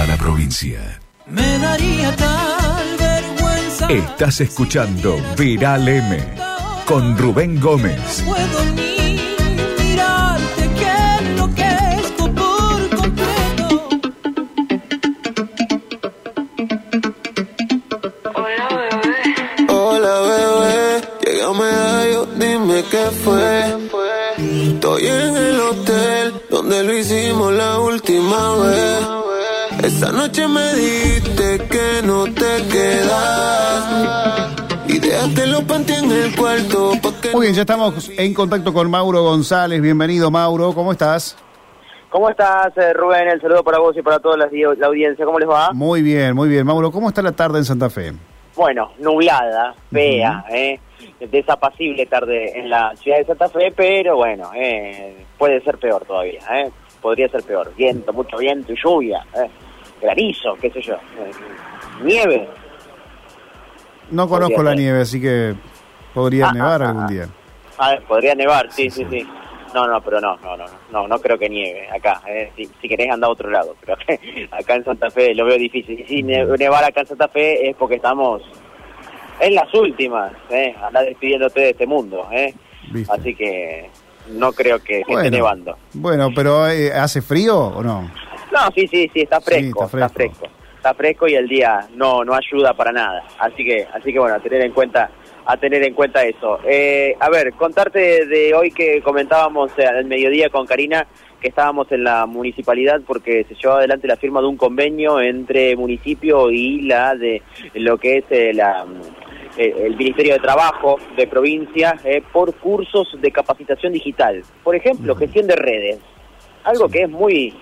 toda la provincia. Me daría tal vergüenza. Estás escuchando Viral M con Rubén Gómez. Puedo ni mirarte que enloquezco por completo. Hola bebé, llega a medallo, dime qué fue. Estoy en el hotel donde lo hicimos la última vez. Esa noche me dijiste que no te quedas. Y dejaste los panty en el cuarto Muy bien, ya estamos en contacto con Mauro González. Bienvenido, Mauro. ¿Cómo estás? ¿Cómo estás, eh, Rubén? El saludo para vos y para toda la, la audiencia. ¿Cómo les va? Muy bien, muy bien. Mauro, ¿cómo está la tarde en Santa Fe? Bueno, nublada, fea, ¿eh? desapacible tarde en la ciudad de Santa Fe, pero bueno, eh, puede ser peor todavía, ¿eh? podría ser peor. Viento, mucho viento y lluvia, ¿eh? Granizo, qué sé yo, nieve. No Podría conozco la ser. nieve, así que podría Ah, nevar ah, algún ah. día. Ah, podría nevar, sí, sí, sí. No, no, pero no, no, no, no, no, creo que nieve acá. eh. Si, si querés anda a otro lado, pero acá en Santa Fe lo veo difícil. Y si ne- nevar acá en Santa Fe es porque estamos en las últimas, eh, andás despidiéndote de este mundo, eh. ¿Viste? Así que no creo que, que esté nevando. bueno, pero eh, ¿hace frío o no? No, sí, sí, sí, está fresco, está está fresco. fresco. Está fresco y el día no no ayuda para nada. Así que así que bueno, a tener en cuenta a tener en cuenta eso. Eh, a ver, contarte de hoy que comentábamos al mediodía con Karina que estábamos en la municipalidad porque se llevaba adelante la firma de un convenio entre municipio y la de lo que es eh, la eh, el Ministerio de Trabajo de provincia eh, por cursos de capacitación digital. Por ejemplo, gestión de redes. Algo que es muy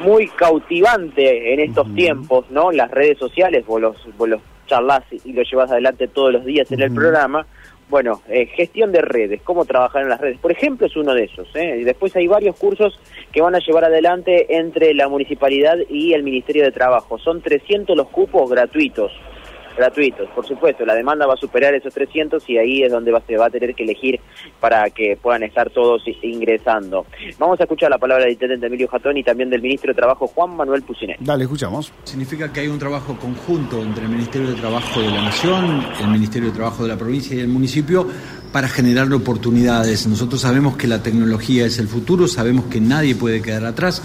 muy cautivante en estos tiempos, ¿no? Las redes sociales, vos los, vos los charlas y lo llevas adelante todos los días en el programa. Bueno, eh, gestión de redes, cómo trabajar en las redes. Por ejemplo, es uno de esos. ¿eh? Y después hay varios cursos que van a llevar adelante entre la municipalidad y el Ministerio de Trabajo. Son 300 los cupos gratuitos. Gratuitos, por supuesto. La demanda va a superar esos 300 y ahí es donde va, se va a tener que elegir para que puedan estar todos ingresando. Vamos a escuchar la palabra del intendente Emilio Jatón y también del ministro de Trabajo Juan Manuel Pucinel. Dale, escuchamos. Significa que hay un trabajo conjunto entre el Ministerio de Trabajo de la Nación, el Ministerio de Trabajo de la provincia y el municipio para generar oportunidades. Nosotros sabemos que la tecnología es el futuro, sabemos que nadie puede quedar atrás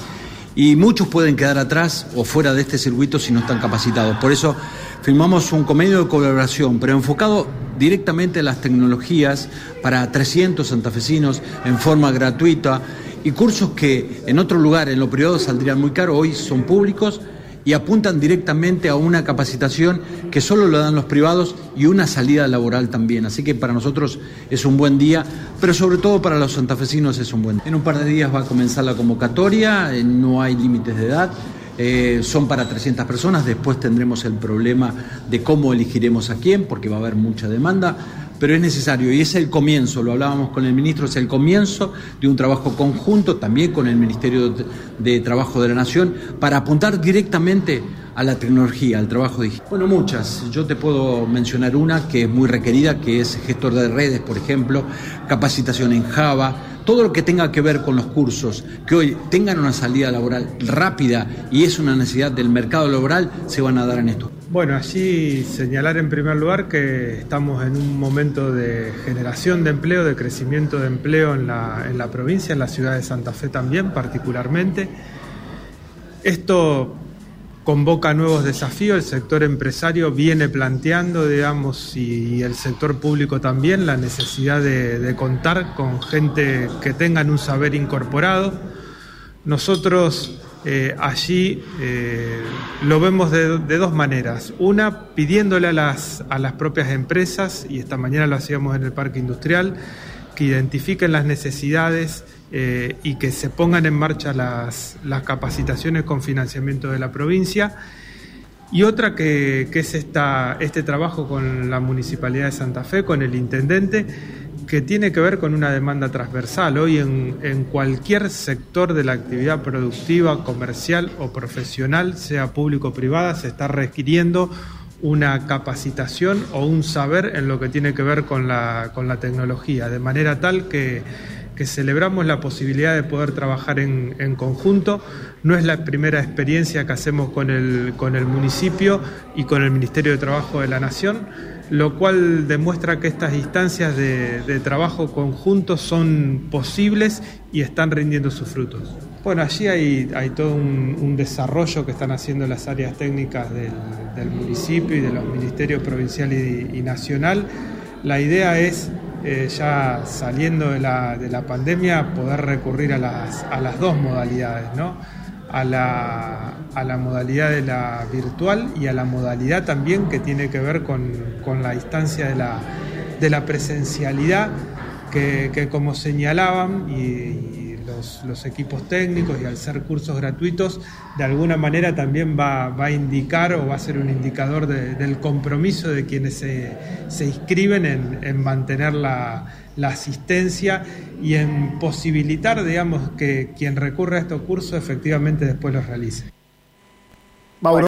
y muchos pueden quedar atrás o fuera de este circuito si no están capacitados. Por eso firmamos un convenio de colaboración, pero enfocado directamente a las tecnologías para 300 santafesinos en forma gratuita y cursos que en otro lugar, en lo privado, saldrían muy caros, hoy son públicos y apuntan directamente a una capacitación que solo lo dan los privados y una salida laboral también. Así que para nosotros es un buen día, pero sobre todo para los santafesinos es un buen día. En un par de días va a comenzar la convocatoria, eh, no hay límites de edad. eh, son para 300 personas, después tendremos el problema de cómo elegiremos a quién, porque va a haber mucha demanda, pero es necesario y es el comienzo, lo hablábamos con el ministro, es el comienzo de un trabajo conjunto también con el Ministerio de, Trabajo de la Nación para apuntar directamente a la tecnología, al trabajo digital. Bueno, muchas. Yo te puedo mencionar una que es muy requerida, que es gestor de redes, por ejemplo, capacitación en Java, todo lo que tenga que ver con los cursos, que hoy tengan una salida laboral rápida y es una necesidad del mercado laboral, se van a dar en esto. Bueno, allí señalar en primer lugar que estamos en un momento de generación de empleo, de crecimiento de empleo en la, en la provincia, en la ciudad de Santa Fe también particularmente. Esto convoca nuevos desafíos, el sector empresario viene planteando, digamos, y el sector público también, la necesidad de, de contar con gente que tengan un saber incorporado. Nosotros eh, allí eh, lo vemos de, dos maneras. Una, pidiéndole a las, a las propias empresas, y esta mañana lo hacíamos en el parque industrial, que identifiquen las necesidades eh, y que se pongan en marcha las, las, capacitaciones con financiamiento de la provincia. Y otra que, que es esta, este trabajo con la Municipalidad de Santa Fe, con el Intendente, que tiene que ver con una demanda transversal. Hoy en, cualquier sector de la actividad productiva, comercial o profesional, sea público o privada, se está requiriendo una capacitación o un saber en lo que tiene que ver con la, con la tecnología, de manera tal que que celebramos la posibilidad de poder trabajar en, en, conjunto. No es la primera experiencia que hacemos con el, con el municipio y con el Ministerio de Trabajo de la Nación, lo cual demuestra que estas instancias de, de trabajo conjunto son posibles y están rindiendo sus frutos. Bueno, allí hay, hay todo un, un, desarrollo que están haciendo las áreas técnicas del, del municipio y de los ministerios provincial y, y nacional. La idea es eh, ya saliendo de la, de la, pandemia, poder recurrir a las, a las dos modalidades, ¿no? A la, a la, modalidad de la virtual y a la modalidad también que tiene que ver con, con la instancia de la, de la presencialidad, que, que como señalaban, los, los, equipos técnicos y al ser cursos gratuitos, de alguna manera también va, va a indicar o va a ser un indicador de, del compromiso de quienes se, se inscriben en, en mantener la, la, asistencia y en posibilitar, digamos, que quien recurre a estos cursos efectivamente después los realice.